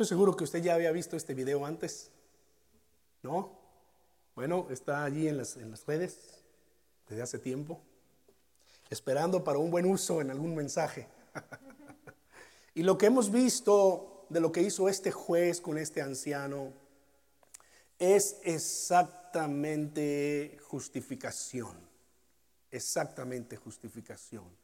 Estoy seguro que usted ya había visto este video antes. ¿No? Bueno, está allí en las, en las redes desde hace tiempo, esperando para un buen uso en algún mensaje. y lo que hemos visto de lo que hizo este juez con este anciano es exactamente justificación, exactamente justificación.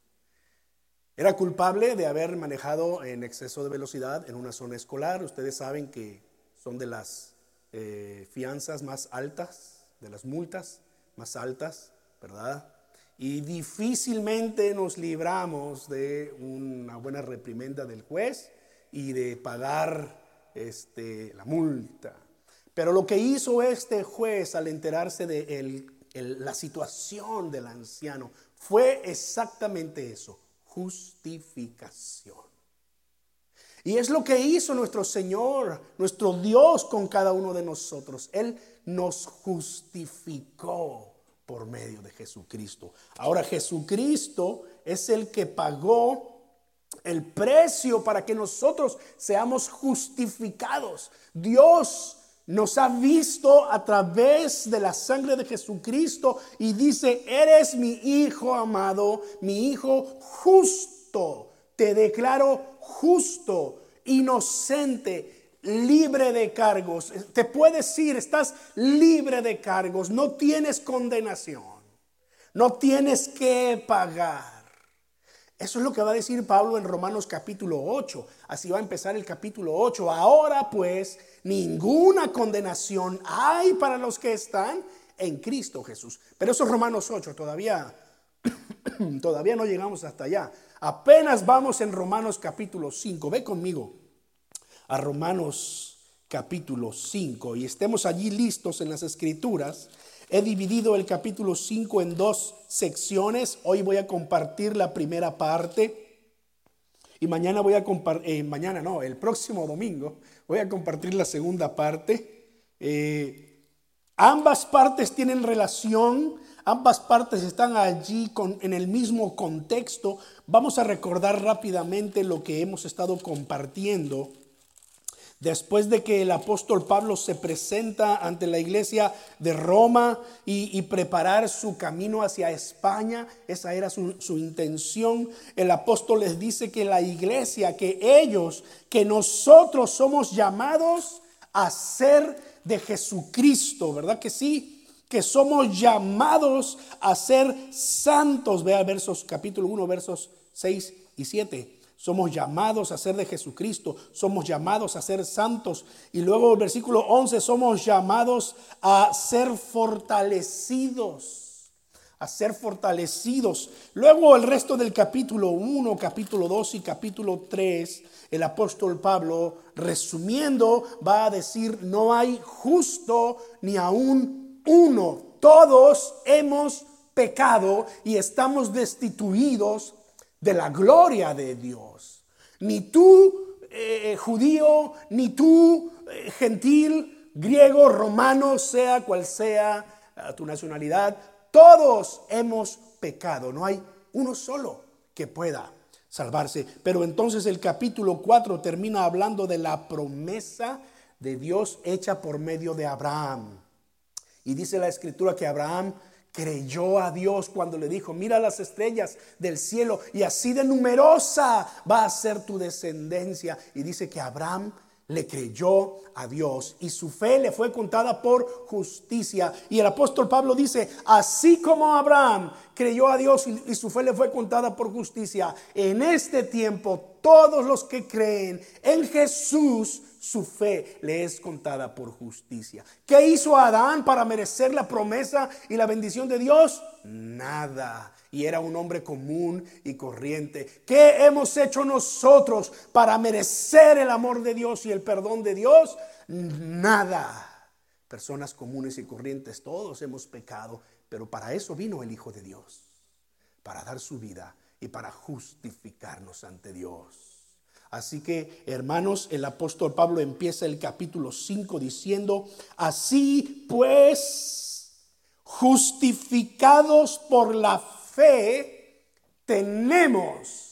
Era culpable de haber manejado en exceso de velocidad en una zona escolar. Ustedes saben que son de las eh, fianzas más altas, de las multas más altas, ¿verdad? Y difícilmente nos libramos de una buena reprimenda del juez y de pagar este, la multa. Pero lo que hizo este juez al enterarse de la situación del anciano fue exactamente eso, justificación. Y es lo que hizo nuestro Señor, nuestro Dios con cada uno de nosotros. Él nos justificó por medio de Jesucristo. Ahora Jesucristo es el que pagó el precio para que nosotros seamos justificados. Dios nos ha visto a través de la sangre de Jesucristo y dice, eres mi hijo amado, mi hijo justo. Te declaro justo, inocente, libre de cargos. Te puedes ir, estás libre de cargos, no tienes condenación, no tienes que pagar. Eso es lo que va a decir Pablo en Romanos capítulo 8. Así va a empezar el capítulo 8. Ahora pues, ninguna condenación hay para los que están en Cristo Jesús. Pero eso es Romanos 8, todavía, todavía no llegamos hasta allá. Apenas vamos en Romanos capítulo 5. Ve conmigo a Romanos capítulo 5 y estemos allí listos en las escrituras. He dividido el capítulo 5 en dos secciones. Hoy voy a compartir la primera parte. Y mañana voy a compartir, eh, mañana no, el próximo domingo voy a compartir la segunda parte. Eh, ambas partes tienen relación Ambas partes están allí con, en el mismo contexto. Vamos a recordar rápidamente lo que hemos estado compartiendo. Después de que el apóstol Pablo se presenta ante la iglesia de Roma y, preparar su camino hacia España, esa era su, su, intención, el apóstol les dice que la iglesia, que ellos, que nosotros somos llamados a ser de Jesucristo, ¿verdad que sí? que somos llamados a ser santos. Vea versos capítulo 1, versos 6 y 7. Somos llamados a ser de Jesucristo, somos llamados a ser santos. Y luego el versículo 11, somos llamados a ser fortalecidos, a ser fortalecidos. Luego el resto del capítulo 1, capítulo 2 y capítulo 3, el apóstol Pablo, resumiendo, va a decir, no hay justo ni aún uno. Todos hemos pecado y estamos destituidos de la gloria de Dios. Ni tú, eh, judío, ni tú, eh, gentil, griego, romano, sea cual sea eh, tu nacionalidad, todos hemos pecado. No hay uno solo que pueda salvarse. Pero entonces el capítulo 4 termina hablando de la promesa de Dios hecha por medio de Abraham. Y dice la escritura que Abraham creyó a Dios cuando le dijo, mira las estrellas del cielo y así de numerosa va a ser tu descendencia. Y dice que Abraham le creyó a Dios y su fe le fue contada por justicia. Y el apóstol Pablo dice, así como Abraham creyó a Dios y, su fe le fue contada por justicia, en este tiempo todos los que creen en Jesús su fe le es contada por justicia. ¿Qué hizo Adán para merecer la promesa y la bendición de Dios? Nada. Y era un hombre común y corriente. ¿Qué hemos hecho nosotros para merecer el amor de Dios y el perdón de Dios? Nada. Personas comunes y corrientes, todos hemos pecado, pero para eso vino el Hijo de Dios, para dar su vida y para justificarnos ante Dios. Así que, hermanos, el apóstol Pablo empieza el capítulo 5 diciendo, así pues, justificados por la fe, tenemos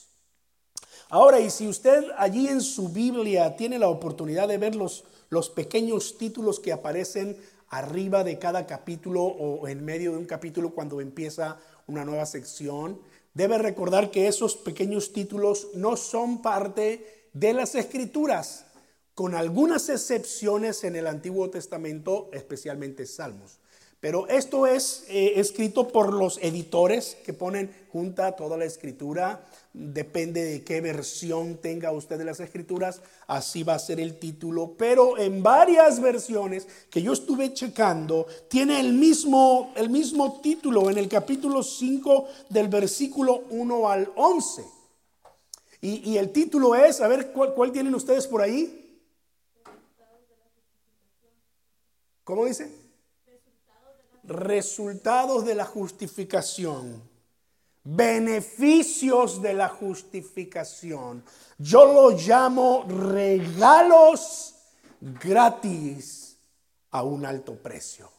Ahora, y si usted allí en su Biblia tiene la oportunidad de ver los, los pequeños títulos que aparecen arriba de cada capítulo o en medio de un capítulo cuando empieza una nueva sección, debe recordar que esos pequeños títulos no son parte de las escrituras, con algunas excepciones en el Antiguo Testamento, especialmente Salmos. Pero esto es eh, escrito por los editores que ponen junta toda la escritura. Depende de qué versión tenga usted de las escrituras, así va a ser el título. Pero en varias versiones que yo estuve checando, tiene el mismo, el mismo título en el capítulo 5 del versículo 1 al 11. Y, el título es, a ver, ¿cuál, ¿cuál tienen ustedes por ahí? ¿Cómo dice? Resultados de la justificación, beneficios de la justificación. Yo lo llamo regalos gratis a un alto precio.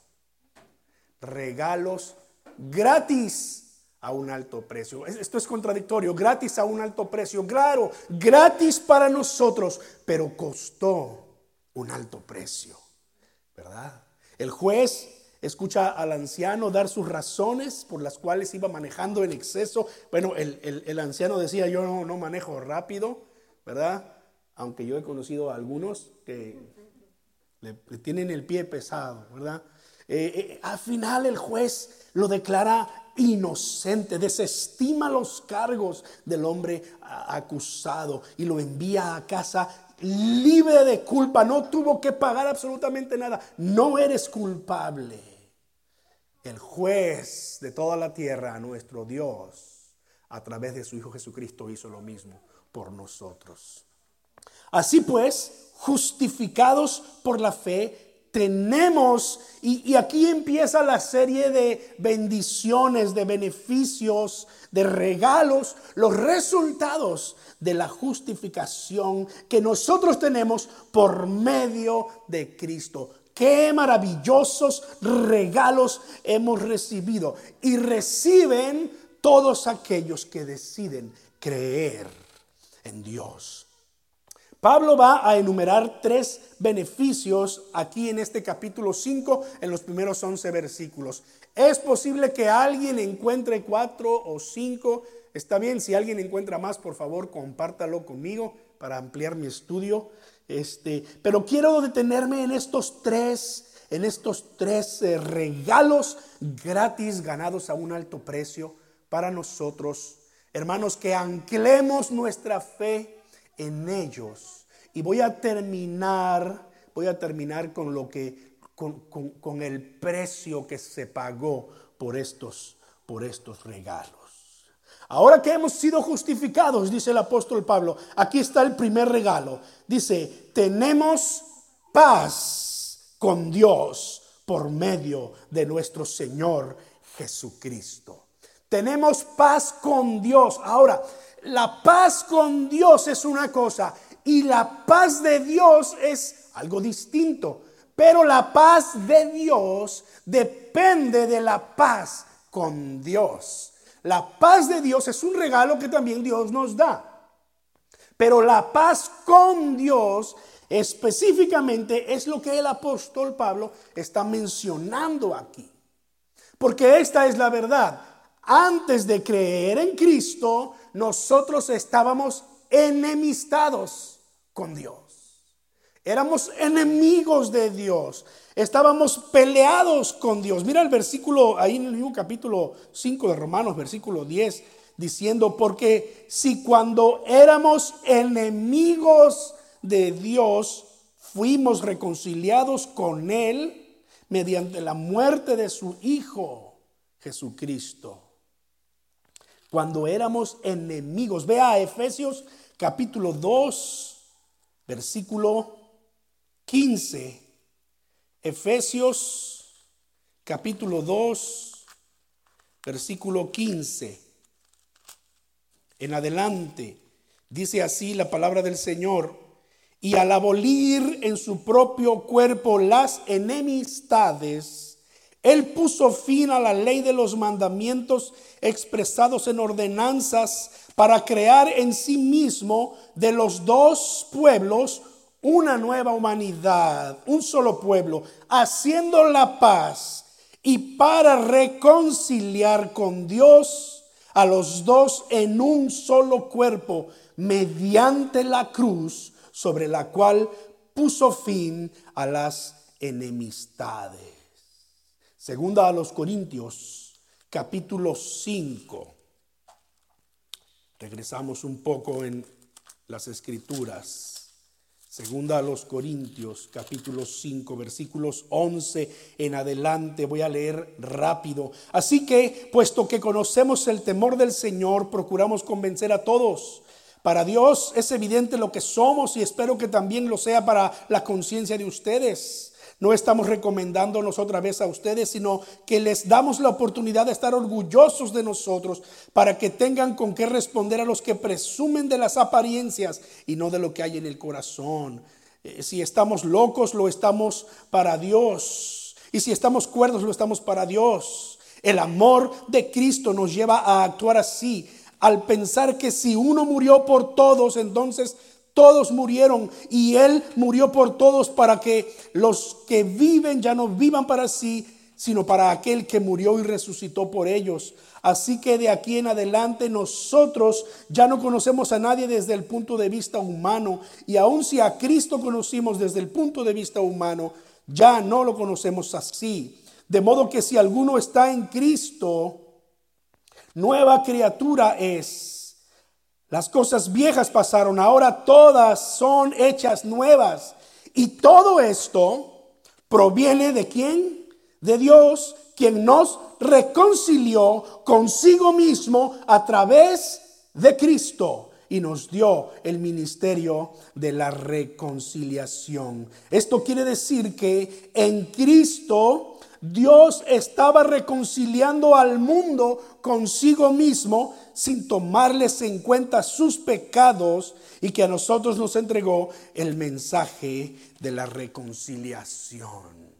Regalos gratis a un alto precio. Esto es contradictorio, gratis a un alto precio. Claro, gratis para nosotros, pero costó un alto precio, ¿verdad? El juez escucha al anciano dar sus razones por las cuales iba manejando en exceso. Bueno, el, anciano decía, yo no, manejo rápido, ¿verdad? Aunque yo he conocido a algunos que le, tienen el pie pesado, ¿verdad? Eh, eh, al final el juez lo declara inocente, desestima los cargos del hombre acusado y lo envía a casa libre de culpa, no tuvo que pagar absolutamente nada, no eres culpable el juez de toda la tierra, nuestro Dios, a través de su Hijo Jesucristo hizo lo mismo por nosotros. Así pues, justificados por la fe, tenemos, y, aquí empieza la serie de bendiciones, de beneficios, de regalos, los resultados de la justificación que nosotros tenemos por medio de Cristo. Qué maravillosos regalos hemos recibido y reciben todos aquellos que deciden creer en Dios. Pablo va a enumerar tres beneficios aquí en este capítulo 5, en los primeros 11 versículos. Es posible que alguien encuentre cuatro o cinco. Está bien, si alguien encuentra más, por favor, compártalo conmigo para ampliar mi estudio. Este, pero quiero detenerme en estos tres, en estos tres eh, regalos gratis ganados a un alto precio para nosotros. Hermanos, que anclemos nuestra fe en ellos. Y voy a terminar, voy a terminar con lo que, con, con el precio que se pagó por estos, por estos regalos. Ahora que hemos sido justificados, dice el apóstol Pablo, aquí está el primer regalo. Dice, tenemos paz con Dios por medio de nuestro Señor Jesucristo. Tenemos paz con Dios. Ahora, la paz con Dios es una cosa y la paz de Dios es algo distinto. Pero la paz de Dios depende de la paz con Dios. La paz de Dios es un regalo que también Dios nos da. Pero la paz con Dios específicamente es lo que el apóstol Pablo está mencionando aquí. Porque esta es la verdad. Antes de creer en Cristo, nosotros estábamos enemistados con Dios. Éramos enemigos de Dios. Estábamos peleados con Dios. Mira el versículo ahí en el mismo capítulo 5 de Romanos, versículo 10, diciendo, porque si cuando éramos enemigos de Dios, fuimos reconciliados con Él mediante la muerte de su Hijo Jesucristo. Cuando éramos enemigos. Vea Efesios capítulo 2, versículo 15. Efesios capítulo 2, versículo 15. En adelante dice así la palabra del Señor. Y al abolir en su propio cuerpo las enemistades, Él puso fin a la ley de los mandamientos expresados en ordenanzas para crear en sí mismo de los dos pueblos una nueva humanidad, un solo pueblo, haciendo la paz y para reconciliar con Dios a los dos en un solo cuerpo mediante la cruz sobre la cual puso fin a las enemistades. Segunda a los Corintios, capítulo 5. Regresamos un poco en las escrituras. Segunda a los Corintios, capítulo 5, versículos 11 en adelante. Voy a leer rápido. Así que, puesto que conocemos el temor del Señor, procuramos convencer a todos. Para Dios es evidente lo que somos y espero que también lo sea para la conciencia de ustedes. No estamos recomendándonos otra vez a ustedes, sino que les damos la oportunidad de estar orgullosos de nosotros para que tengan con qué responder a los que presumen de las apariencias y no de lo que hay en el corazón. Eh, si estamos locos, lo estamos para Dios. Y si estamos cuerdos, lo estamos para Dios. El amor de Cristo nos lleva a actuar así, al pensar que si uno murió por todos, entonces todos murieron y Él murió por todos para que los que viven ya no vivan para sí, sino para aquel que murió y resucitó por ellos. Así que de aquí en adelante nosotros ya no conocemos a nadie desde el punto de vista humano y aun si a Cristo conocimos desde el punto de vista humano, ya no lo conocemos así. De modo que si alguno está en Cristo, nueva criatura es. Las cosas viejas pasaron, ahora todas son hechas nuevas. Y todo esto proviene de quién? De Dios, quien nos reconcilió consigo mismo a través de Cristo y nos dio el ministerio de la reconciliación. Esto quiere decir que en Cristo Dios estaba reconciliando al mundo consigo mismo sin tomarles en cuenta sus pecados y que a nosotros nos entregó el mensaje de la reconciliación.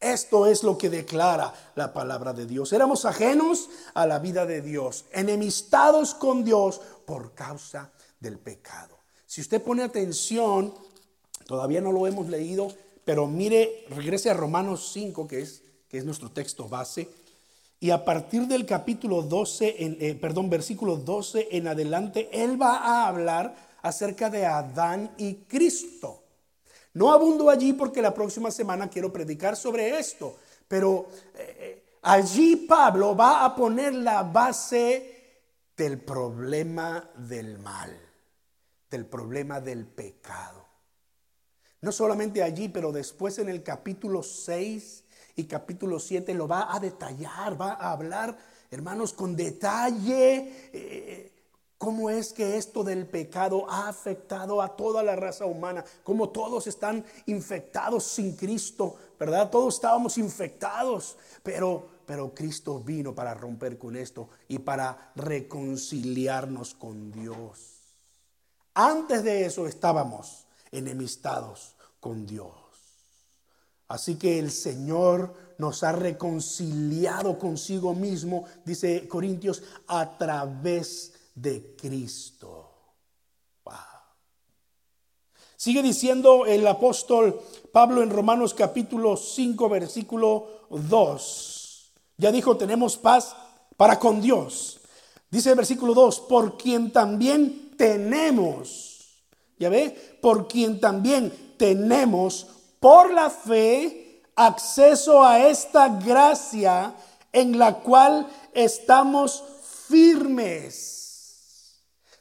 Esto es lo que declara la palabra de Dios. Éramos ajenos a la vida de Dios, enemistados con Dios por causa del pecado. Si usted pone atención, todavía no lo hemos leído, pero mire, regrese a Romanos 5, que es que es nuestro texto base. Y a partir del capítulo 12, en, eh, perdón, versículo 12 en adelante, él va a hablar acerca de Adán y Cristo. No abundo allí porque la próxima semana quiero predicar sobre esto, pero eh, allí Pablo va a poner la base del problema del mal, del problema del pecado. No solamente allí, pero después en el capítulo 6 y capítulo 7 lo va a detallar, va a hablar, hermanos, con detalle eh, cómo es que esto del pecado ha afectado a toda la raza humana, cómo todos están infectados sin Cristo, ¿verdad? Todos estábamos infectados, pero pero Cristo vino para romper con esto y para reconciliarnos con Dios. Antes de eso estábamos enemistados con Dios. Así que el Señor nos ha reconciliado consigo mismo, dice Corintios, a través de Cristo. Sigue diciendo el apóstol Pablo en Romanos capítulo 5, versículo 2. Ya dijo, tenemos paz para con Dios. Dice el versículo 2, por quien también tenemos, ya ve, por quien también tenemos por la fe acceso a esta gracia en la cual estamos firmes.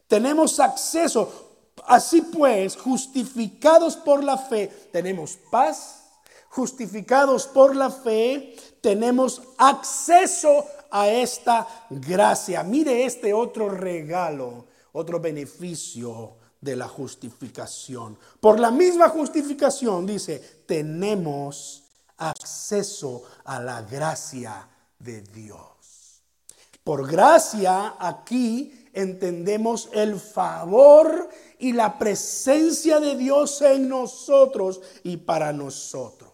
Tenemos acceso. Así pues, justificados por la fe, tenemos paz. Justificados por la fe, tenemos acceso a esta gracia. Mire este otro regalo, otro beneficio de la justificación. Por la misma justificación, dice, tenemos acceso a la gracia de Dios. Por gracia aquí entendemos el favor y la presencia de Dios en nosotros y para nosotros.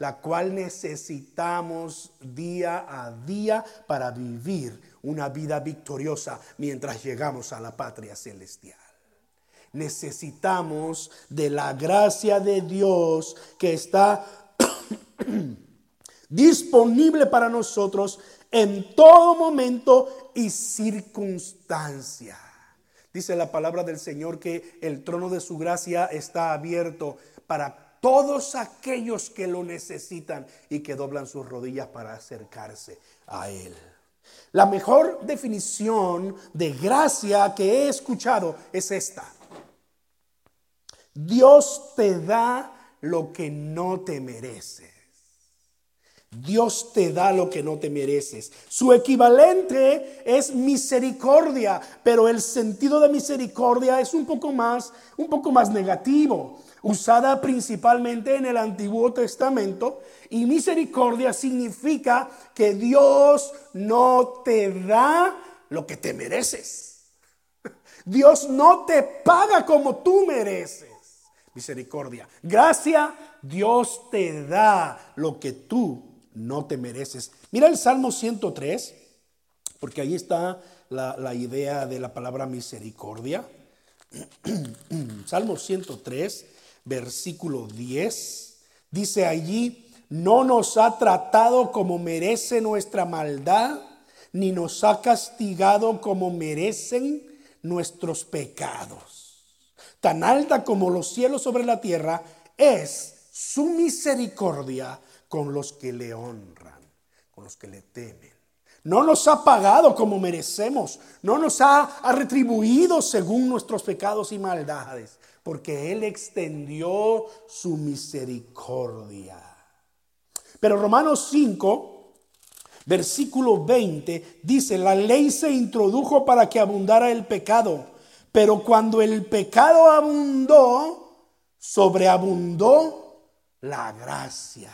la cual necesitamos día a día para vivir una vida victoriosa mientras llegamos a la patria celestial. Necesitamos de la gracia de Dios que está disponible para nosotros en todo momento y circunstancia. Dice la palabra del Señor que el trono de su gracia está abierto para todos aquellos que lo necesitan y que doblan sus rodillas para acercarse a Él. La mejor definición de gracia que he escuchado es esta. Dios te da lo que no te mereces. Dios te da lo que no te mereces. Su equivalente es misericordia, pero el sentido de misericordia es un poco más, un poco más negativo usada principalmente en el Antiguo Testamento. Y misericordia significa que Dios no te da lo que te mereces. Dios no te paga como tú mereces. Misericordia. Gracia, Dios te da lo que tú no te mereces. Mira el Salmo 103, porque ahí está la, idea de la palabra misericordia. Salmo 103 versículo 10. Dice allí, no nos ha tratado como merece nuestra maldad, ni nos ha castigado como merecen nuestros pecados. Tan alta como los cielos sobre la tierra es su misericordia con los que le honran, con los que le temen. No nos ha pagado como merecemos, no nos ha, retribuido según nuestros pecados y maldades porque Él extendió su misericordia. Pero Romanos 5, versículo 20, dice, la ley se introdujo para que abundara el pecado, pero cuando el pecado abundó, sobreabundó la gracia.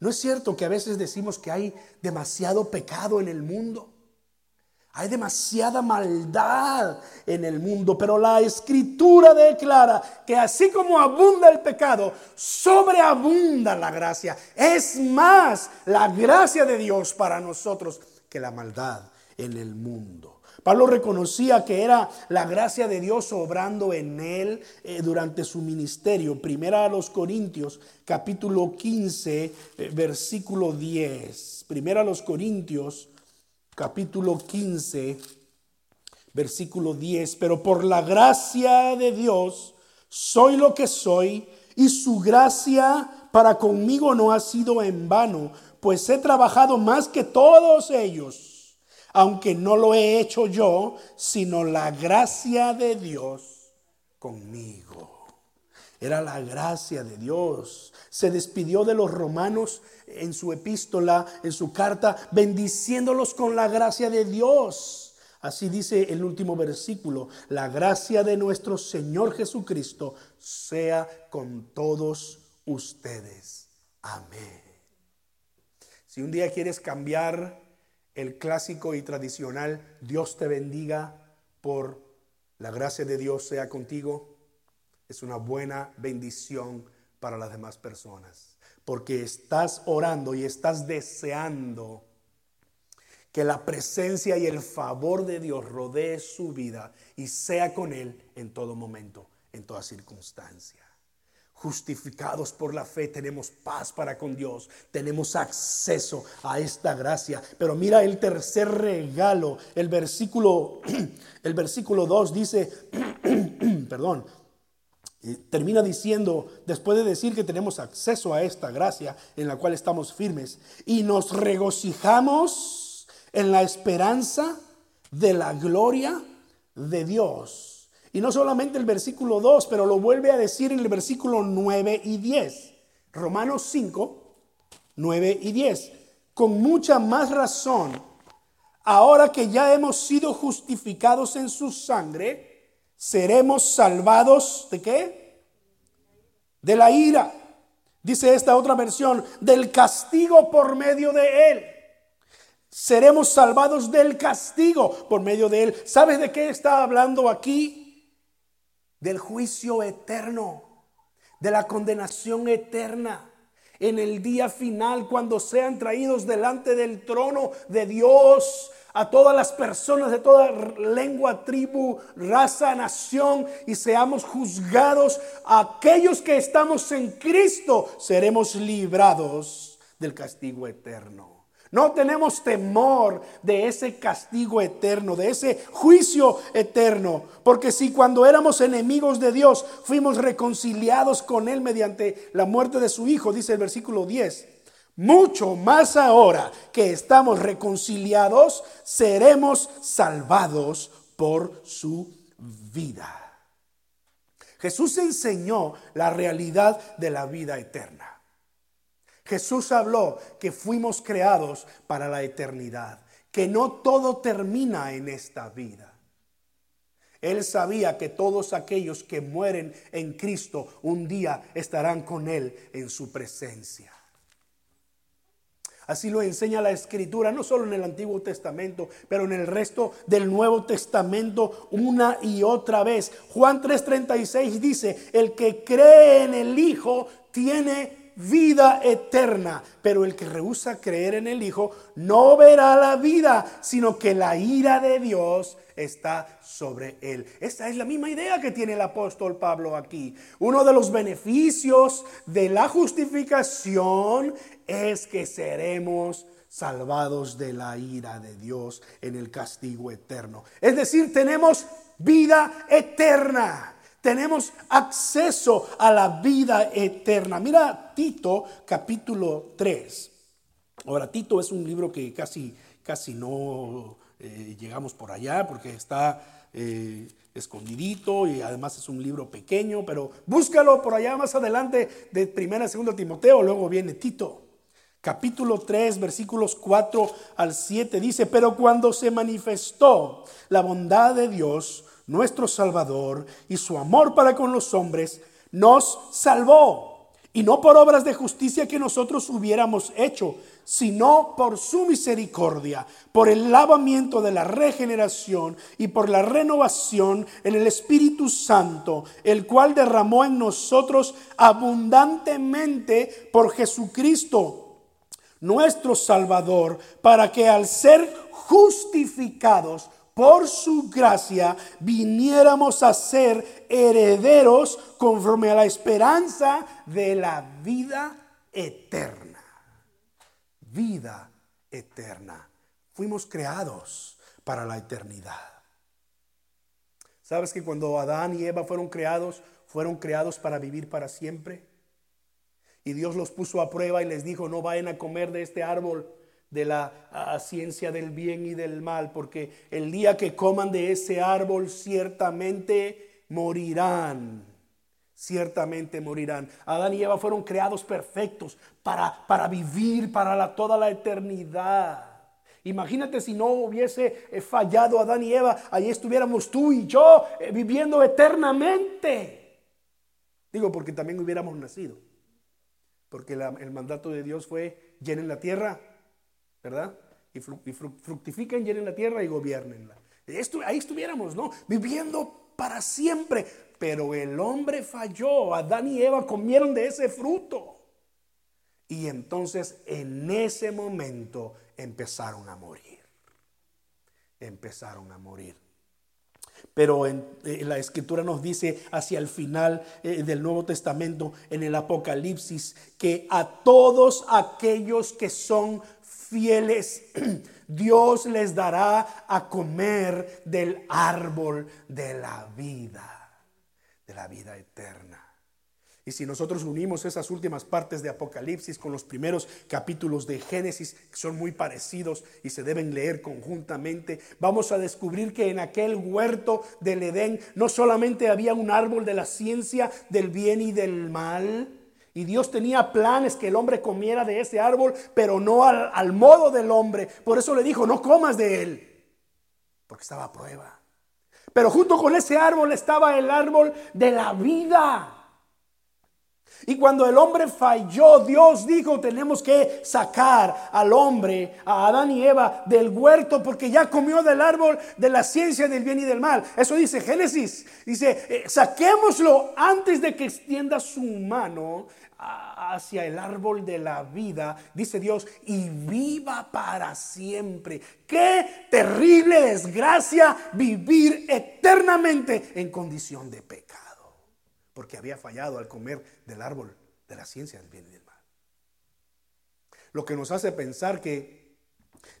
¿No es cierto que a veces decimos que hay demasiado pecado en el mundo? Hay demasiada maldad en el mundo, pero la escritura declara que así como abunda el pecado, sobreabunda la gracia. Es más la gracia de Dios para nosotros que la maldad en el mundo. Pablo reconocía que era la gracia de Dios obrando en él eh, durante su ministerio. Primera a los Corintios, capítulo 15, eh, versículo 10. Primera a los Corintios capítulo 15, versículo 10, pero por la gracia de Dios soy lo que soy y su gracia para conmigo no ha sido en vano, pues he trabajado más que todos ellos, aunque no lo he hecho yo, sino la gracia de Dios conmigo. Era la gracia de Dios. Se despidió de los romanos en su epístola, en su carta, bendiciéndolos con la gracia de Dios. Así dice el último versículo, la gracia de nuestro Señor Jesucristo sea con todos ustedes. Amén. Si un día quieres cambiar el clásico y tradicional, Dios te bendiga por la gracia de Dios sea contigo, es una buena bendición para las demás personas porque estás orando y estás deseando que la presencia y el favor de Dios rodee su vida y sea con Él en todo momento, en toda circunstancia. Justificados por la fe tenemos paz para con Dios, tenemos acceso a esta gracia. Pero mira el tercer regalo, el versículo el versículo 2 dice, perdón, termina diciendo, después de decir que tenemos acceso a esta gracia en la cual estamos firmes, y nos regocijamos en la esperanza de la gloria de Dios. Y no solamente el versículo 2, pero lo vuelve a decir en el versículo 9 y 10. Romanos 5, 9 y 10. Con mucha más razón, ahora que ya hemos sido justificados en su sangre, seremos salvados de qué? De la ira. Dice esta otra versión, del castigo por medio de él. Seremos salvados del castigo por medio de él. ¿Sabes de qué está hablando aquí? Del juicio eterno, de la condenación eterna. en el día final, cuando sean traídos delante del trono de Dios a todas las personas de toda lengua, tribu, raza, nación y seamos juzgados. Aquellos que estamos en Cristo seremos librados del castigo eterno. No tenemos temor de ese castigo eterno, de ese juicio eterno. Porque si cuando éramos enemigos de Dios fuimos reconciliados con Él mediante la muerte de su Hijo, dice el versículo 10, mucho más ahora que estamos reconciliados, seremos salvados por su vida. Jesús enseñó la realidad de la vida eterna. Jesús habló que fuimos creados para la eternidad, que no todo termina en esta vida. Él sabía que todos aquellos que mueren en Cristo un día estarán con Él en su presencia. Así lo enseña la escritura, no solo en el Antiguo Testamento, pero en el resto del Nuevo Testamento una y otra vez. Juan 3:36 dice, el que cree en el Hijo tiene vida eterna, pero el que rehúsa creer en el Hijo no verá la vida, sino que la ira de Dios está sobre él. Esta es la misma idea que tiene el apóstol Pablo aquí. Uno de los beneficios de la justificación es que seremos salvados de la ira de Dios en el castigo eterno. Es decir, tenemos vida eterna. Tenemos acceso a la vida eterna. Mira Tito capítulo 3. Ahora, Tito es un libro que casi, casi no eh, llegamos por allá porque está eh, escondidito y además es un libro pequeño, pero búscalo por allá más adelante de primera segunda Timoteo, luego viene Tito. Capítulo 3, versículos 4 al 7 dice, pero cuando se manifestó la bondad de Dios, nuestro Salvador, y su amor para con los hombres, nos salvó. Y no por obras de justicia que nosotros hubiéramos hecho, sino por su misericordia, por el lavamiento de la regeneración y por la renovación en el Espíritu Santo, el cual derramó en nosotros abundantemente por Jesucristo, nuestro Salvador, para que al ser justificados por su gracia viniéramos a ser herederos conforme a la esperanza de la vida eterna. Vida eterna. Fuimos creados para la eternidad. ¿Sabes que cuando Adán y Eva fueron creados, fueron creados para vivir para siempre? Y Dios los puso a prueba y les dijo, no vayan a comer de este árbol de la ciencia del bien y del mal, porque el día que coman de ese árbol ciertamente morirán. Ciertamente morirán. Adán y Eva fueron creados perfectos para, para vivir para toda la eternidad. Imagínate si no hubiese eh, fallado Adán y Eva, ahí estuviéramos tú y yo eh, viviendo eternamente. Digo, porque también hubiéramos nacido. Porque el mandato de Dios fue llenen la tierra ¿verdad? Y, fructifiquen, llenen la tierra y gobiernenla. Esto, ahí estuviéramos, ¿no? Viviendo para siempre. Pero el hombre falló. Adán y Eva comieron de ese fruto. Y entonces en ese momento empezaron a morir. Empezaron a morir. Pero en, eh, la escritura nos dice hacia el final eh, del Nuevo Testamento, en el Apocalipsis, que a todos aquellos que son fieles, Dios les dará a comer del árbol de la vida, de la vida eterna. Y si nosotros unimos esas últimas partes de Apocalipsis con los primeros capítulos de Génesis, que son muy parecidos y se deben leer conjuntamente, vamos a descubrir que en aquel huerto del Edén no solamente había un árbol de la ciencia del bien y del mal, y Dios tenía planes que el hombre comiera de ese árbol, pero no al, modo del hombre. Por eso le dijo, no comas de él, porque estaba a prueba. Pero junto con ese árbol estaba el árbol de la vida. Y cuando el hombre falló, Dios dijo, tenemos que sacar al hombre, a Adán y Eva, del huerto porque ya comió del árbol de la ciencia del bien y del mal. Eso dice Génesis. Dice, eh, saquémoslo antes de que extienda su mano hacia el árbol de la vida, dice Dios, y viva para siempre. Qué terrible desgracia vivir eternamente en condición de pecado, porque había fallado al comer del árbol de la ciencia del bien y del mal. Lo que nos hace pensar que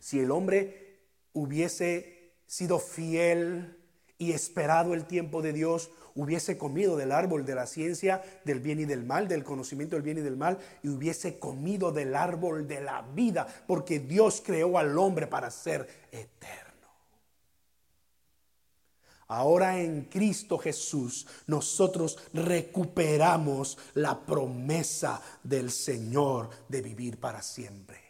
si el hombre hubiese sido fiel y esperado el tiempo de Dios, hubiese comido del árbol de la ciencia del bien y del mal, del conocimiento del bien y del mal, y hubiese comido del árbol de la vida, porque Dios creó al hombre para ser eterno. Ahora en Cristo Jesús nosotros recuperamos la promesa del Señor de vivir para siempre.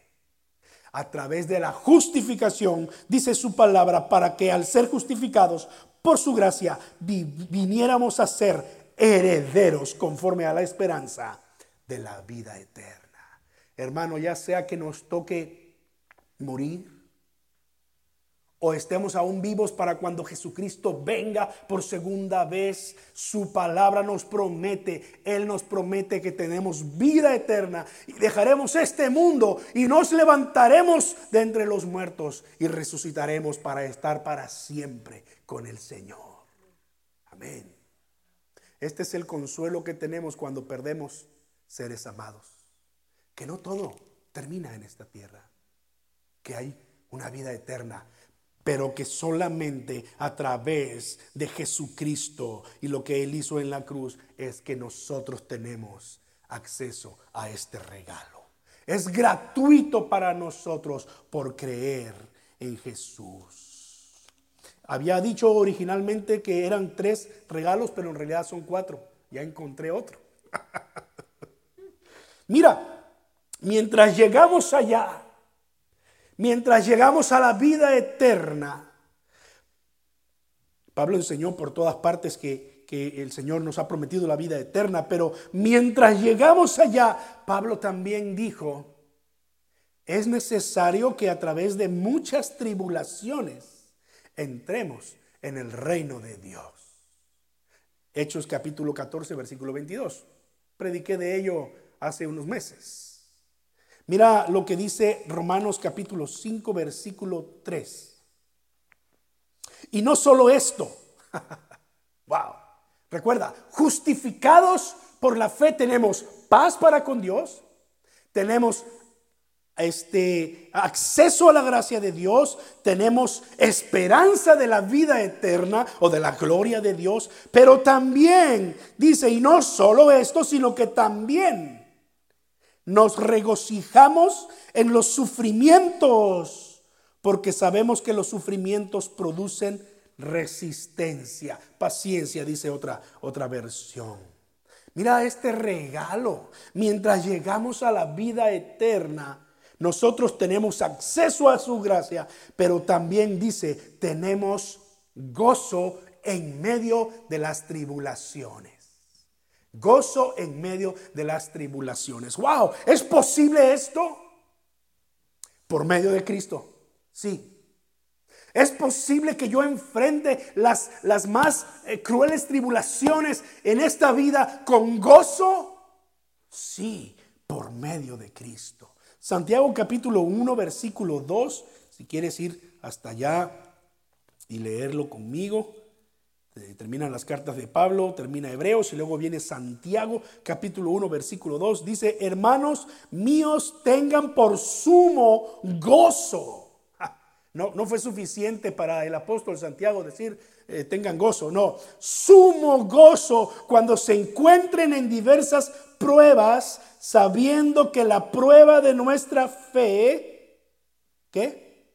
A través de la justificación, dice su palabra, para que al ser justificados por su gracia viniéramos a ser herederos conforme a la esperanza de la vida eterna. Hermano, ya sea que nos toque morir o estemos aún vivos para cuando Jesucristo venga por segunda vez, su palabra nos promete, Él nos promete que tenemos vida eterna y dejaremos este mundo y nos levantaremos de entre los muertos y resucitaremos para estar para siempre con el Señor. Amén. Este es el consuelo que tenemos cuando perdemos seres amados. Que no todo termina en esta tierra. Que hay una vida eterna. Pero que solamente a través de Jesucristo y lo que Él hizo en la cruz es que nosotros tenemos acceso a este regalo. Es gratuito para nosotros por creer en Jesús. Había dicho originalmente que eran tres regalos, pero en realidad son cuatro. Ya encontré otro. Mira, mientras llegamos allá, mientras llegamos a la vida eterna, Pablo enseñó por todas partes que, que, el Señor nos ha prometido la vida eterna, pero mientras llegamos allá, Pablo también dijo, es necesario que a través de muchas tribulaciones, entremos en el reino de Dios. Hechos capítulo 14, versículo 22. Prediqué de ello hace unos meses. Mira lo que dice Romanos capítulo 5, versículo 3. Y no solo esto. wow. Recuerda, justificados por la fe tenemos paz para con Dios, tenemos este acceso a la gracia de Dios, tenemos esperanza de la vida eterna o de la gloria de Dios, pero también dice, y no solo esto, sino que también nos regocijamos en los sufrimientos, porque sabemos que los sufrimientos producen resistencia, paciencia, dice otra otra versión. Mira este regalo, mientras llegamos a la vida eterna, nosotros tenemos acceso a su gracia, pero también dice, tenemos gozo en medio de las tribulaciones. Gozo en medio de las tribulaciones. ¡Wow! ¿Es posible esto? Por medio de Cristo. Sí. ¿Es posible que yo enfrente las, las más eh, crueles tribulaciones en esta vida con gozo? Sí, por medio de Cristo. Santiago capítulo 1, versículo 2, si quieres ir hasta allá y leerlo conmigo. Eh, terminan las cartas de Pablo, termina Hebreos y luego viene Santiago capítulo 1 versículo 2. Dice, hermanos míos, tengan por sumo gozo. No, no fue suficiente para el apóstol Santiago decir, eh, tengan gozo, no. Sumo gozo cuando se encuentren en diversas pruebas, sabiendo que la prueba de nuestra fe, ¿qué?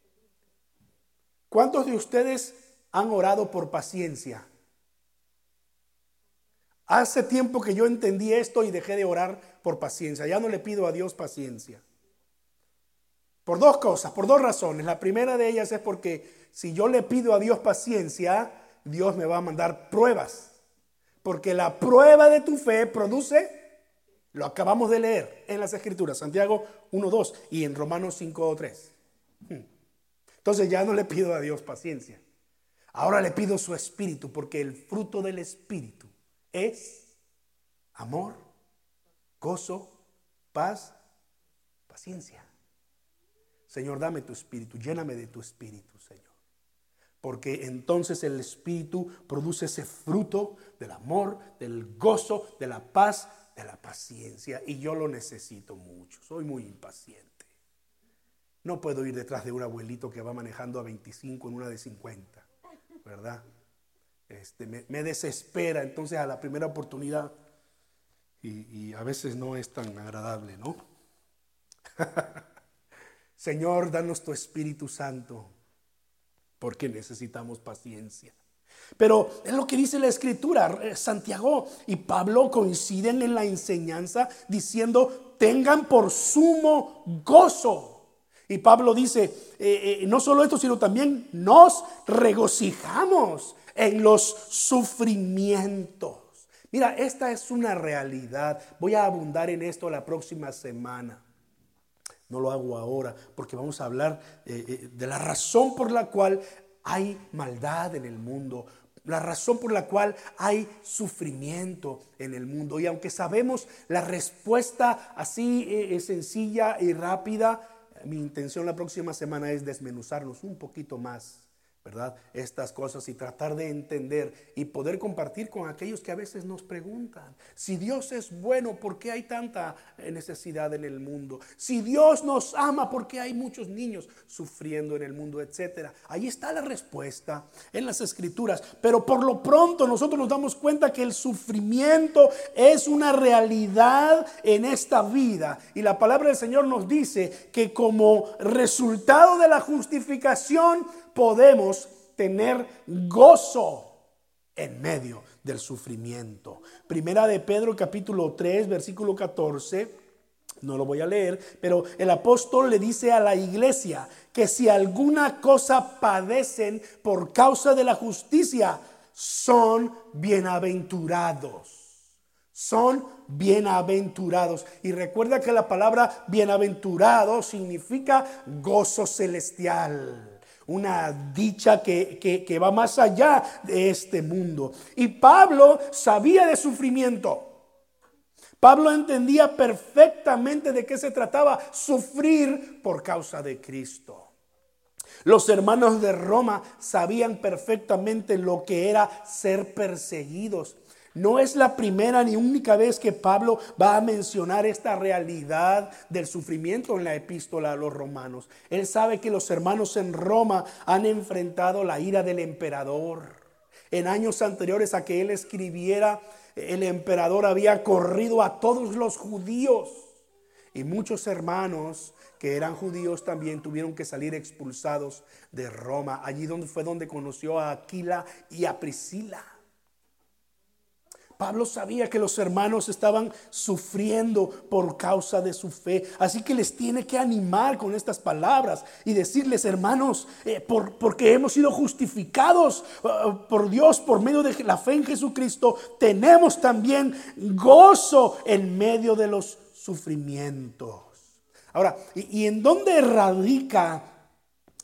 ¿Cuántos de ustedes han orado por paciencia? Hace tiempo que yo entendí esto y dejé de orar por paciencia. Ya no le pido a Dios paciencia. Por dos cosas, por dos razones. La primera de ellas es porque si yo le pido a Dios paciencia, Dios me va a mandar pruebas. Porque la prueba de tu fe produce Lo acabamos de leer en las Escrituras, Santiago 1.2 y en Romanos 5.3. Hmm. Entonces ya no le pido a Dios paciencia. Ahora le pido su espíritu, porque el fruto del espíritu es amor, gozo, paz, paciencia. Señor, dame tu espíritu, lléname de tu espíritu, Señor. Porque entonces el espíritu produce ese fruto del amor, del gozo, de la paz, de la paciencia. Y yo lo necesito mucho. Soy muy impaciente. No puedo ir detrás de un abuelito que va manejando a 25 en una de 50, ¿verdad? Este, me, desespera entonces a la primera oportunidad y, a veces no es tan agradable, ¿no? Señor, danos tu Espíritu Santo, porque necesitamos paciencia. Pero es lo que dice la escritura. Eh, Santiago y Pablo coinciden en la enseñanza diciendo, tengan por sumo gozo. Y Pablo dice, eh, eh, no solo esto, sino también nos regocijamos en los sufrimientos. Mira, esta es una realidad. Voy a abundar en esto la próxima semana. No lo hago ahora porque vamos a hablar eh, de la razón por la cual hay maldad en el mundo, la razón por la cual hay sufrimiento en el mundo. Y aunque sabemos la respuesta así eh, sencilla y rápida, mi intención la próxima semana es desmenuzarnos un poquito más ¿verdad? Estas cosas y tratar de entender y poder compartir con aquellos que a veces nos preguntan, si Dios es bueno, ¿por qué hay tanta necesidad en el mundo? Si Dios nos ama, ¿por qué hay muchos niños sufriendo en el mundo, etcétera? Ahí está la respuesta en las escrituras, pero por lo pronto nosotros nos damos cuenta que el sufrimiento es una realidad en esta vida y la palabra del Señor nos dice que como resultado de la justificación podemos tener gozo en medio del sufrimiento. Primera de Pedro capítulo 3 versículo 14. No lo voy a leer, pero el apóstol le dice a la iglesia que si alguna cosa padecen por causa de la justicia, son bienaventurados. Son bienaventurados. Y recuerda que la palabra bienaventurado significa gozo celestial una dicha que, va más allá de este mundo. Y Pablo sabía de sufrimiento. Pablo entendía perfectamente de qué se trataba, sufrir por causa de Cristo. Los hermanos de Roma sabían perfectamente lo que era ser perseguidos. No es la primera ni única vez que Pablo va a mencionar esta realidad del sufrimiento en la epístola a los romanos. Él sabe que los hermanos en Roma han enfrentado la ira del emperador. En años anteriores a que él escribiera, el emperador había corrido a todos los judíos. Y muchos hermanos que eran judíos también tuvieron que salir expulsados de Roma. Allí fue donde conoció a Aquila y a Priscila. Pablo sabía que los hermanos estaban sufriendo por causa de su fe. Así que les tiene que animar con estas palabras y decirles, hermanos, eh, porque hemos sido justificados uh, por Dios por medio de la fe en Jesucristo, tenemos también gozo en medio de los sufrimientos. Ahora, ¿y, y en dónde radica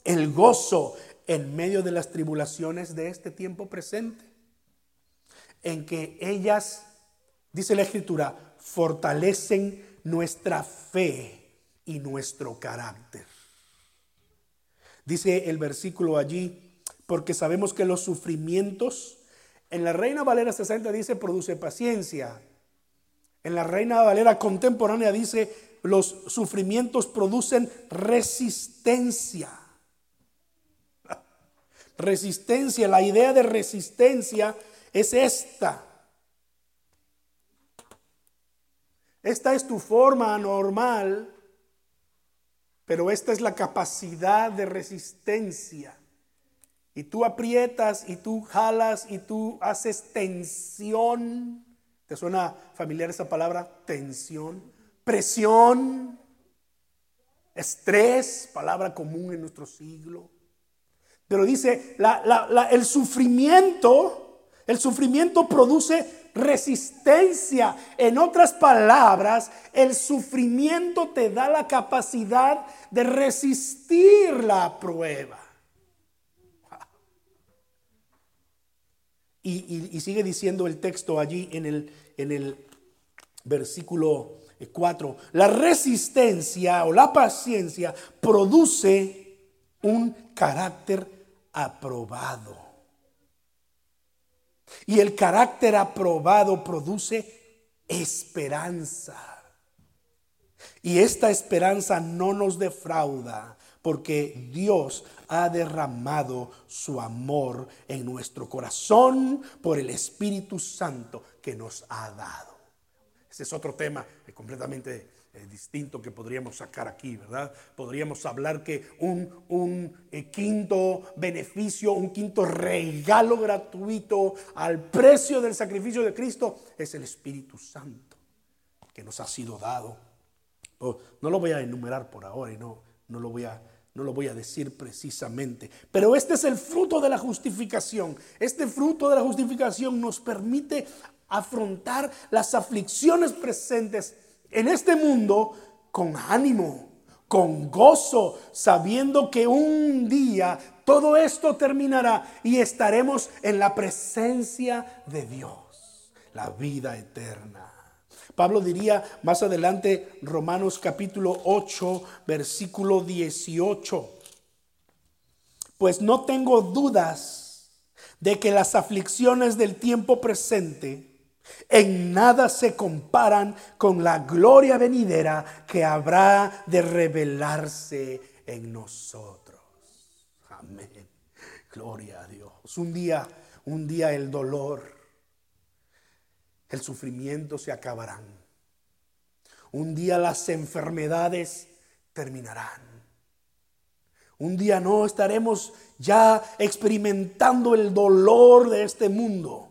el gozo en medio de las tribulaciones de este tiempo presente? En que ellas, dice la escritura, fortalecen nuestra fe y nuestro carácter. Dice el versículo allí, porque sabemos que los sufrimientos, en la Reina Valera 60 dice, produce paciencia. En la Reina Valera contemporánea dice, los sufrimientos producen resistencia. Resistencia, la idea de resistencia es esta. Esta es tu forma normal, pero esta es la capacidad de resistencia. Y tú aprietas y tú jalas y tú haces tensión. ¿Te suena familiar esa palabra? Tensión. Presión. Estrés, palabra común en nuestro siglo. Pero dice, el sufrimiento El sufrimiento produce resistencia. En otras palabras, el sufrimiento te da la capacidad de resistir la prueba. Y, sigue diciendo el texto allí en el, en el versículo 4. La resistencia o la paciencia produce un carácter aprobado. Y el carácter aprobado produce esperanza. Y esta esperanza no nos defrauda porque Dios ha derramado su amor en nuestro corazón por el Espíritu Santo que nos ha dado. Ese es otro tema completamente eh, distinto que podríamos sacar aquí, ¿verdad? Podríamos hablar que un, un eh, quinto beneficio, un quinto regalo gratuito al precio del sacrificio de Cristo es el Espíritu Santo que nos ha sido dado. Oh, no lo voy a enumerar por ahora y no, no lo voy a no lo voy a decir precisamente, pero este es el fruto de la justificación. Este fruto de la justificación nos permite afrontar las aflicciones presentes en este mundo con ánimo, con gozo, sabiendo que un día todo esto terminará y estaremos en la presencia de Dios, la vida eterna. Pablo diría más adelante, Romanos capítulo 8, versículo 18, pues no tengo dudas de que las aflicciones del tiempo presente en nada se comparan con la gloria venidera que habrá de revelarse en nosotros. Amén. Gloria a Dios. Un día, un día el dolor, el sufrimiento se acabarán. Un día las enfermedades terminarán. Un día no estaremos ya experimentando el dolor de este mundo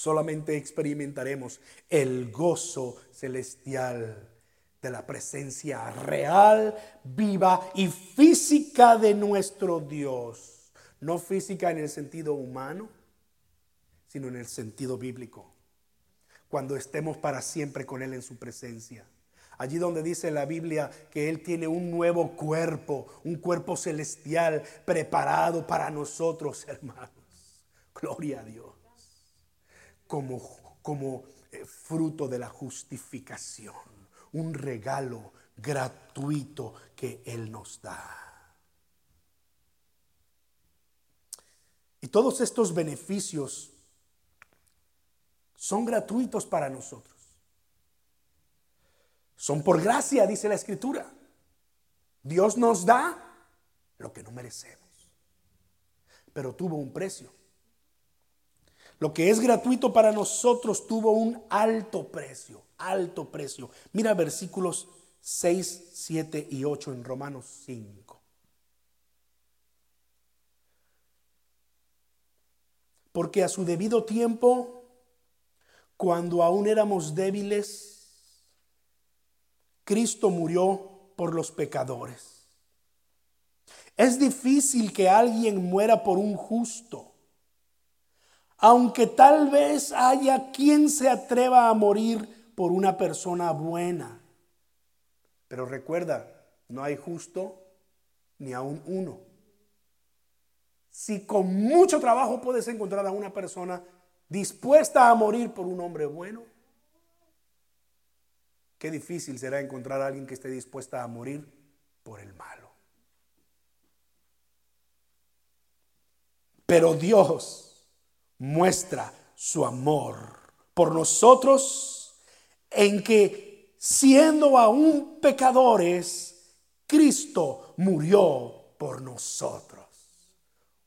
solamente experimentaremos el gozo celestial de la presencia real, viva y física de nuestro Dios. No física en el sentido humano, sino en el sentido bíblico. Cuando estemos para siempre con Él en su presencia. Allí donde dice la Biblia que Él tiene un nuevo cuerpo, un cuerpo celestial preparado para nosotros, hermanos. Gloria a Dios como, como eh, fruto de la justificación, un regalo gratuito que Él nos da. Y todos estos beneficios son gratuitos para nosotros. Son por gracia, dice la Escritura. Dios nos da lo que no merecemos. Pero tuvo un precio. Lo que es gratuito para nosotros tuvo un alto precio, alto precio. Mira versículos 6, 7 y 8 en Romanos 5. Porque a su debido tiempo, cuando aún éramos débiles, Cristo murió por los pecadores. Es difícil que alguien muera por un justo aunque tal vez haya quien se atreva a morir por una persona buena. Pero recuerda, no hay justo ni aún uno. Si con mucho trabajo puedes encontrar a una persona dispuesta a morir por un hombre bueno, qué difícil será encontrar a alguien que esté dispuesta a morir por el malo. Pero Dios muestra su amor por nosotros en que siendo aún pecadores, Cristo murió por nosotros.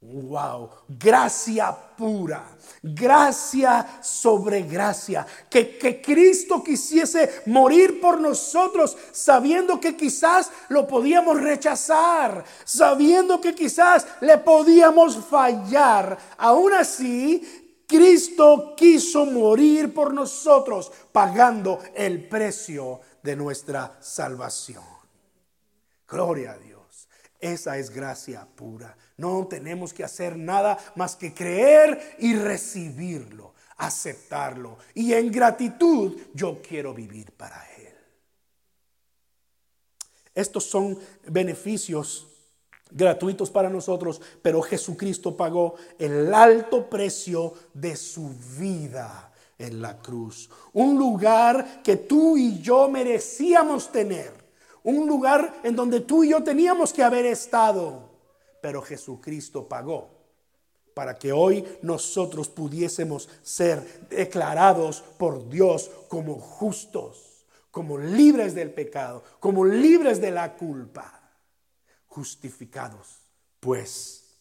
Wow, gracia pura, gracia sobre gracia. Que, que, Cristo quisiese morir por nosotros, sabiendo que quizás lo podíamos rechazar, sabiendo que quizás le podíamos fallar. Aún así, Cristo quiso morir por nosotros, pagando el precio de nuestra salvación. Gloria a Dios. Esa es gracia pura. No tenemos que hacer nada más que creer y recibirlo, aceptarlo. Y en gratitud yo quiero vivir para Él. Estos son beneficios gratuitos para nosotros, pero Jesucristo pagó el alto precio de su vida en la cruz. Un lugar que tú y yo merecíamos tener. Un lugar en donde tú y yo teníamos que haber estado. Pero Jesucristo pagó para que hoy nosotros pudiésemos ser declarados por Dios como justos, como libres del pecado, como libres de la culpa, justificados, pues,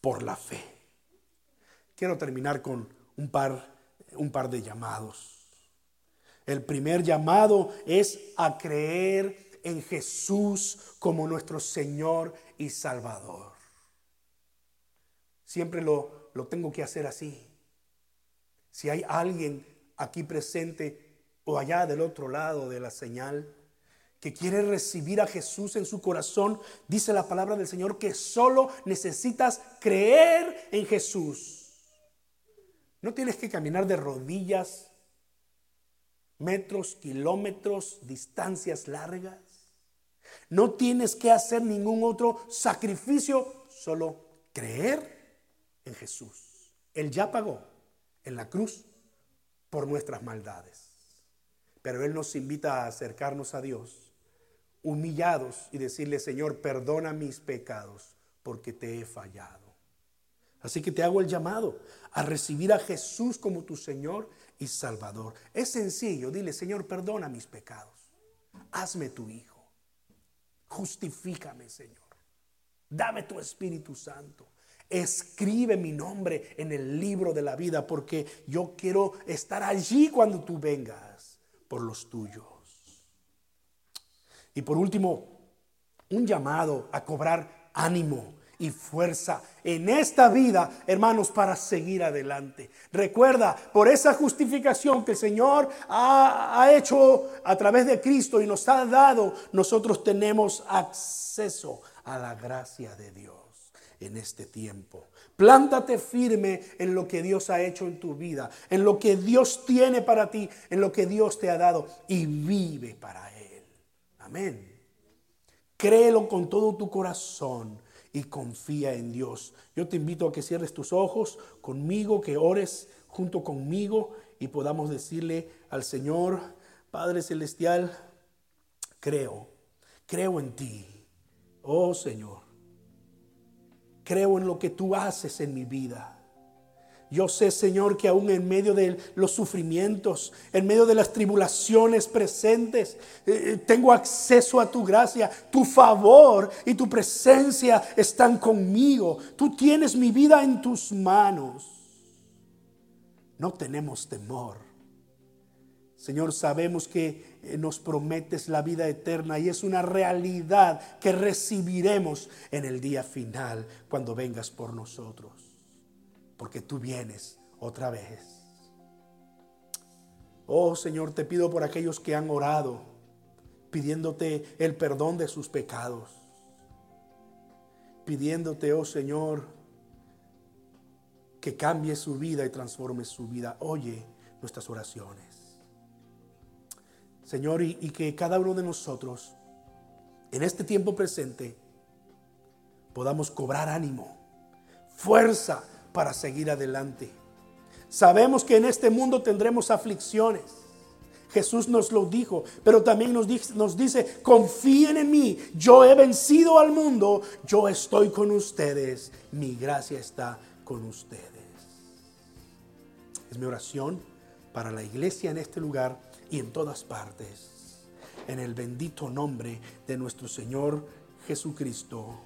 por la fe. Quiero terminar con un par un par de llamados. El primer llamado es a creer en Jesús como nuestro Señor y Salvador. Siempre lo, lo tengo que hacer así. Si hay alguien aquí presente o allá del otro lado de la señal que quiere recibir a Jesús en su corazón, dice la palabra del Señor que solo necesitas creer en Jesús no tienes que caminar de rodillas, metros, kilómetros, distancias largas. No tienes que hacer ningún otro sacrificio, solo creer en Jesús. Él ya pagó en la cruz por nuestras maldades. Pero Él nos invita a acercarnos a Dios humillados y decirle, Señor, perdona mis pecados porque te he fallado. Así que te hago el llamado a recibir a Jesús como tu Señor y Salvador. Es sencillo, dile, Señor, perdona mis pecados. Hazme tu Hijo. Justifícame, Señor. Dame tu Espíritu Santo. Escribe mi nombre en el libro de la vida porque yo quiero estar allí cuando tú vengas por los tuyos. Y por último, un llamado a cobrar ánimo y fuerza en esta vida, hermanos, para seguir adelante. Recuerda, por esa justificación que el Señor ha, hecho a través de Cristo y nos ha dado, nosotros tenemos acceso a la gracia de Dios en este tiempo. Plántate firme en lo que Dios ha hecho en tu vida, en lo que Dios tiene para ti, en lo que Dios te ha dado y vive para Él. Amén. Créelo con todo tu corazón y confía en Dios. Yo te invito a que cierres tus ojos conmigo, que ores junto conmigo y podamos decirle al Señor, Padre Celestial, creo, creo en ti, oh Señor, creo en lo que tú haces en mi vida. Yo sé, Señor, que aún en medio de los sufrimientos, en medio de las tribulaciones presentes, eh, tengo acceso a tu gracia, tu favor y tu presencia están conmigo. Tú tienes mi vida en tus manos. No tenemos temor. Señor, sabemos que eh, nos prometes la vida eterna y es una realidad que recibiremos en el día final cuando vengas por nosotros porque tú vienes otra vez. Oh Señor, te pido por aquellos que han orado, pidiéndote el perdón de sus pecados, pidiéndote, oh Señor, que cambie su vida y transforme su vida. Oye nuestras oraciones. Señor, y, y que cada uno de nosotros, en este tiempo presente, podamos cobrar ánimo, fuerza, para seguir adelante. Sabemos que en este mundo tendremos aflicciones. Jesús nos lo dijo, pero también nos dice, nos dice, confíen en mí, yo he vencido al mundo, yo estoy con ustedes, mi gracia está con ustedes. Es mi oración para la iglesia en este lugar y en todas partes, en el bendito nombre de nuestro Señor Jesucristo.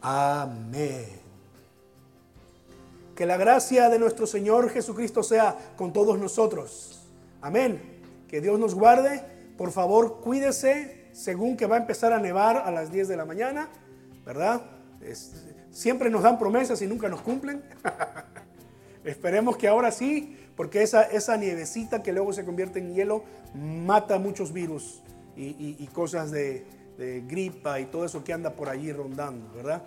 Amén. Que la gracia de nuestro Señor Jesucristo sea con todos nosotros. Amén. Que Dios nos guarde. Por favor, cuídese según que va a empezar a nevar a las 10 de la mañana, ¿verdad? siempre nos dan promesas y nunca nos cumplen. Esperemos que ahora sí, porque esa, esa nievecita que luego se convierte en hielo mata muchos virus y, cosas de, de gripa y todo eso que anda por allí rondando, ¿verdad?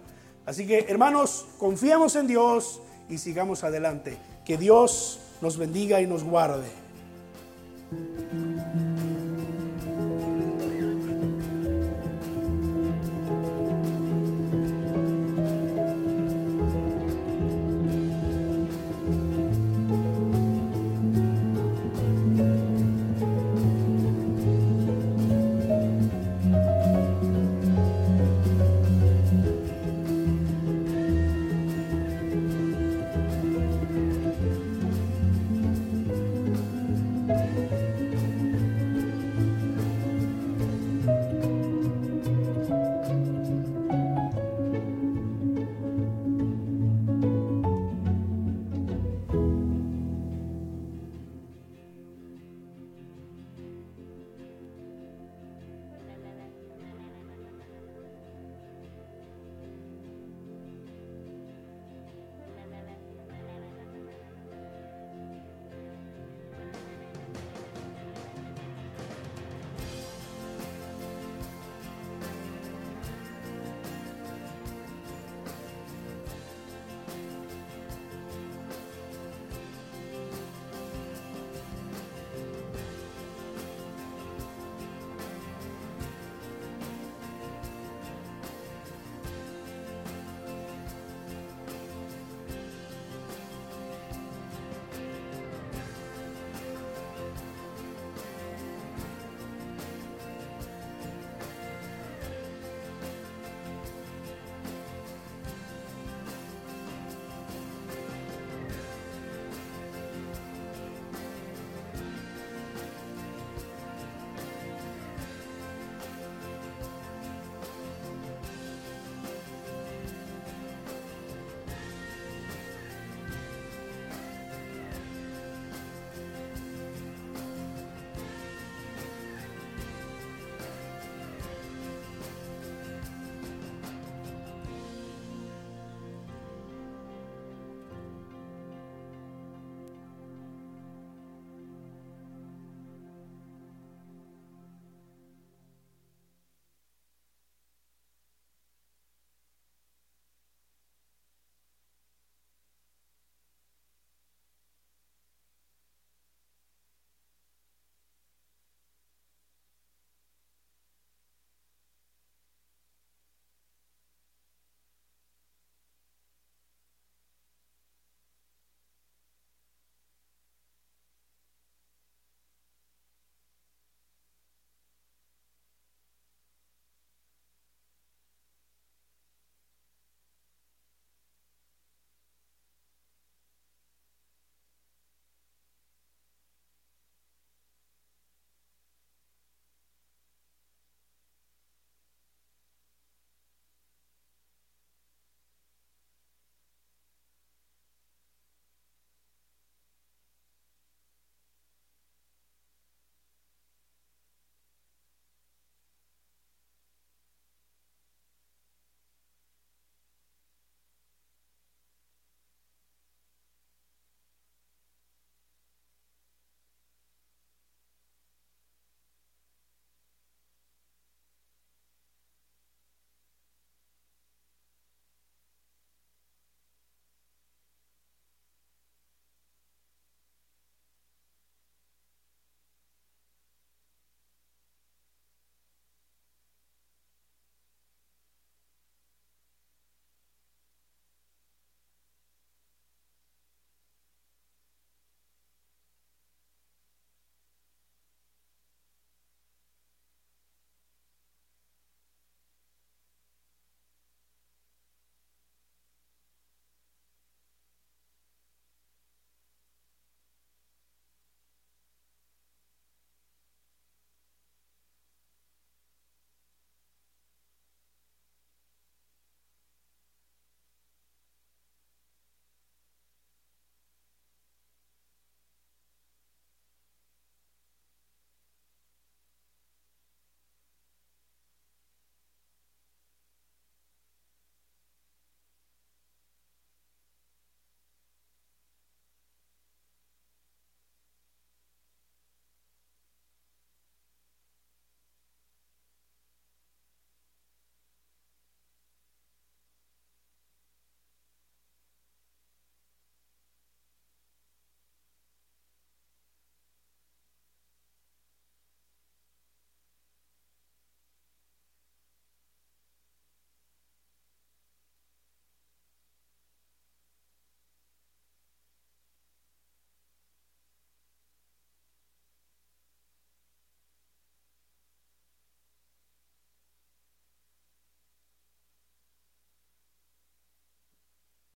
Así que hermanos, confiamos en Dios y sigamos adelante. Que Dios nos bendiga y nos guarde.